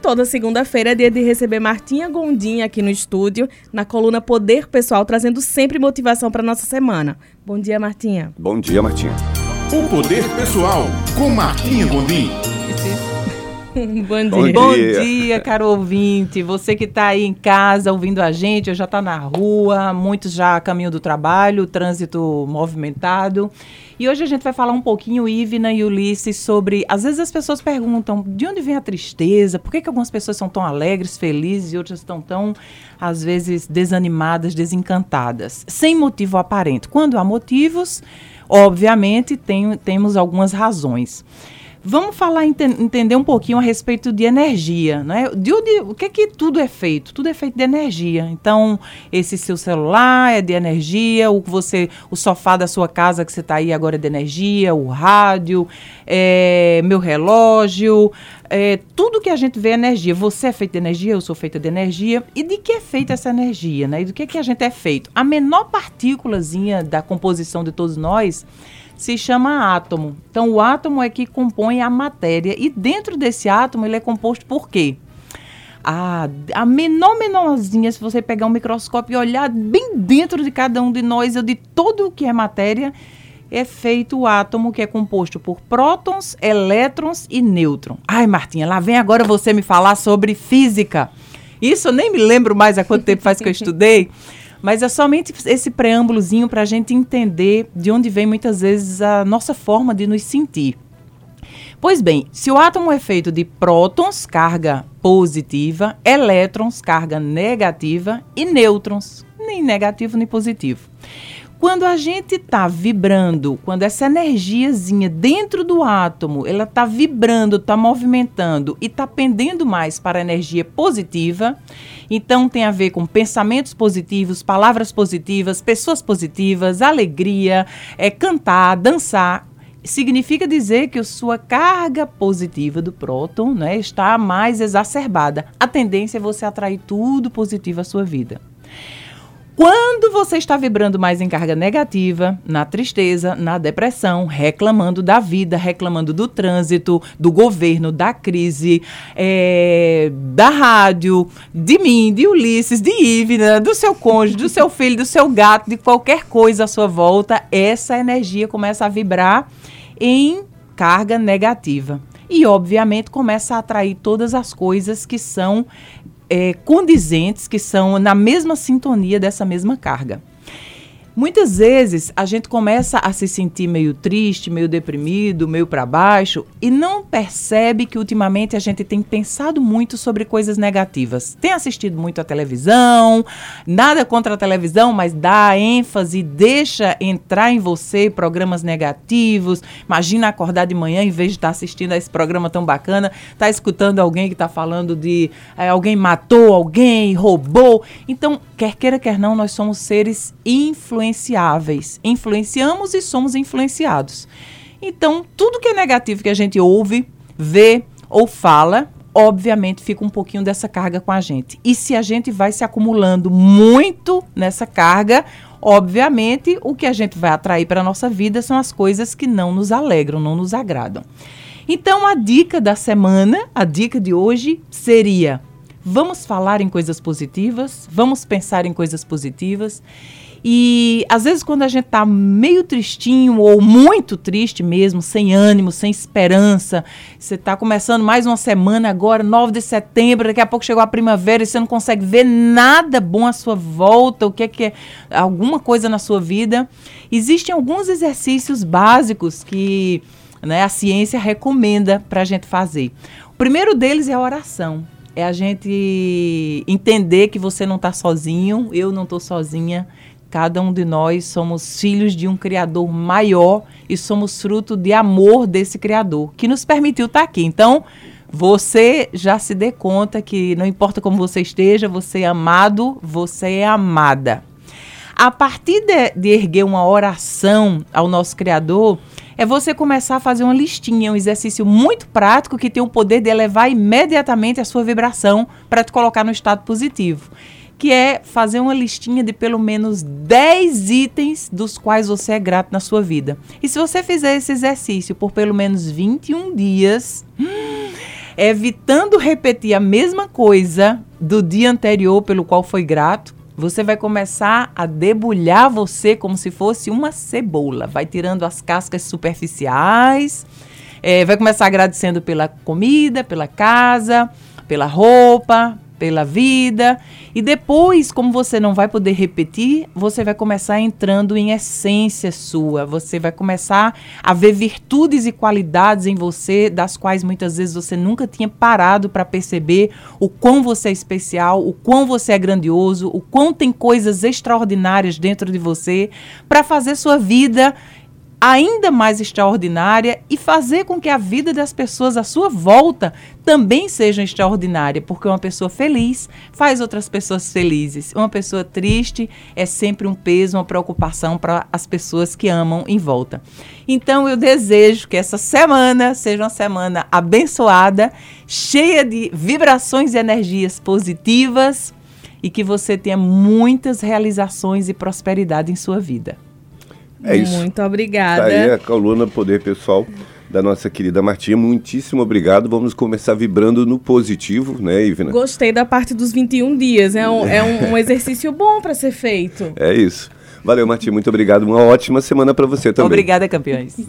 Toda segunda-feira é dia de receber Martinha Gondim aqui no estúdio, na coluna Poder Pessoal, trazendo sempre motivação para nossa semana. Bom dia, Martinha. Bom dia, Martinha. O Poder Pessoal, com Martinha Gondim. Bom dia. Bom dia. Bom dia, caro ouvinte. Você que está aí em casa ouvindo a gente, ou já está na rua, muitos já a caminho do trabalho, trânsito movimentado. E hoje a gente vai falar um pouquinho, Ivna e Ulisses, sobre. Às vezes as pessoas perguntam de onde vem a tristeza, por que, que algumas pessoas são tão alegres, felizes e outras estão tão, às vezes, desanimadas, desencantadas, sem motivo aparente. Quando há motivos, obviamente, tem, temos algumas razões. Vamos falar, ente entender um pouquinho a respeito de energia, né? De onde, o que é que tudo é feito? Tudo é feito de energia. Então, esse seu celular é de energia, o você, o sofá da sua casa que você está aí agora é de energia, o rádio, é, meu relógio, é, tudo que a gente vê é energia. Você é feito de energia, eu sou feita de energia. E de que é feita essa energia, né? E do que, que a gente é feito? A menor partículazinha da composição de todos nós se chama átomo. Então, o átomo é que compõe a matéria. E dentro desse átomo, ele é composto por quê? A, a menor menorzinha, se você pegar um microscópio e olhar bem dentro de cada um de nós, ou de tudo o que é matéria, é feito o átomo que é composto por prótons, elétrons e nêutrons. Ai, Martinha, lá vem agora você me falar sobre física. Isso eu nem me lembro mais há quanto tempo faz que eu estudei. Mas é somente esse preâmbulozinho para a gente entender de onde vem muitas vezes a nossa forma de nos sentir. Pois bem, se o átomo é feito de prótons, carga positiva, elétrons, carga negativa, e nêutrons, nem negativo nem positivo. Quando a gente está vibrando, quando essa energiazinha dentro do átomo, ela está vibrando, está movimentando e está pendendo mais para a energia positiva, então tem a ver com pensamentos positivos, palavras positivas, pessoas positivas, alegria, é, cantar, dançar. Significa dizer que a sua carga positiva do próton né, está mais exacerbada. A tendência é você atrair tudo positivo à sua vida. Quando você está vibrando mais em carga negativa, na tristeza, na depressão, reclamando da vida, reclamando do trânsito, do governo, da crise, é, da rádio, de mim, de Ulisses, de Ivna, do seu cônjuge, do seu filho, do seu gato, de qualquer coisa à sua volta, essa energia começa a vibrar em carga negativa. E, obviamente, começa a atrair todas as coisas que são é, condizentes, que são na mesma sintonia dessa mesma carga. Muitas vezes a gente começa a se sentir meio triste, meio deprimido, meio para baixo e não percebe que ultimamente a gente tem pensado muito sobre coisas negativas. Tem assistido muito a televisão, nada contra a televisão, mas dá ênfase, deixa entrar em você programas negativos. Imagina acordar de manhã em vez de estar assistindo a esse programa tão bacana, tá escutando alguém que está falando de é, alguém matou alguém, roubou. Então, quer queira quer não, nós somos seres influenciados influenciáveis. Influenciamos e somos influenciados. Então, tudo que é negativo que a gente ouve, vê ou fala, obviamente fica um pouquinho dessa carga com a gente. E se a gente vai se acumulando muito nessa carga, obviamente o que a gente vai atrair para a nossa vida são as coisas que não nos alegram, não nos agradam. Então, a dica da semana, a dica de hoje seria: vamos falar em coisas positivas, vamos pensar em coisas positivas e às vezes quando a gente tá meio tristinho ou muito triste mesmo, sem ânimo, sem esperança, você tá começando mais uma semana agora, 9 de setembro, daqui a pouco chegou a primavera e você não consegue ver nada bom à sua volta, o que é que é alguma coisa na sua vida. Existem alguns exercícios básicos que né, a ciência recomenda para a gente fazer. O primeiro deles é a oração. É a gente entender que você não está sozinho, eu não estou sozinha, Cada um de nós somos filhos de um Criador maior e somos fruto de amor desse Criador, que nos permitiu estar aqui. Então, você já se dê conta que não importa como você esteja, você é amado, você é amada. A partir de, de erguer uma oração ao nosso Criador, é você começar a fazer uma listinha, um exercício muito prático que tem o poder de elevar imediatamente a sua vibração para te colocar no estado positivo que é fazer uma listinha de pelo menos 10 itens dos quais você é grato na sua vida. E se você fizer esse exercício por pelo menos 21 dias, evitando repetir a mesma coisa do dia anterior pelo qual foi grato, você vai começar a debulhar você como se fosse uma cebola. Vai tirando as cascas superficiais, é, vai começar agradecendo pela comida, pela casa, pela roupa, pela vida. E depois, como você não vai poder repetir, você vai começar entrando em essência sua. Você vai começar a ver virtudes e qualidades em você, das quais muitas vezes você nunca tinha parado para perceber o quão você é especial, o quão você é grandioso, o quão tem coisas extraordinárias dentro de você para fazer sua vida ainda mais extraordinária e fazer com que a vida das pessoas à sua volta também seja extraordinária, porque uma pessoa feliz faz outras pessoas felizes. Uma pessoa triste é sempre um peso, uma preocupação para as pessoas que amam em volta. Então eu desejo que essa semana seja uma semana abençoada, cheia de vibrações e energias positivas e que você tenha muitas realizações e prosperidade em sua vida. É isso. Muito obrigada. Tá aí a coluna Poder Pessoal da nossa querida Martinha. Muitíssimo obrigado. Vamos começar vibrando no positivo, né, Ivna? Gostei da parte dos 21 dias. É um, é um, um exercício bom para ser feito. É isso. Valeu, Martinha. Muito obrigado. Uma ótima semana para você também. Obrigada, campeões.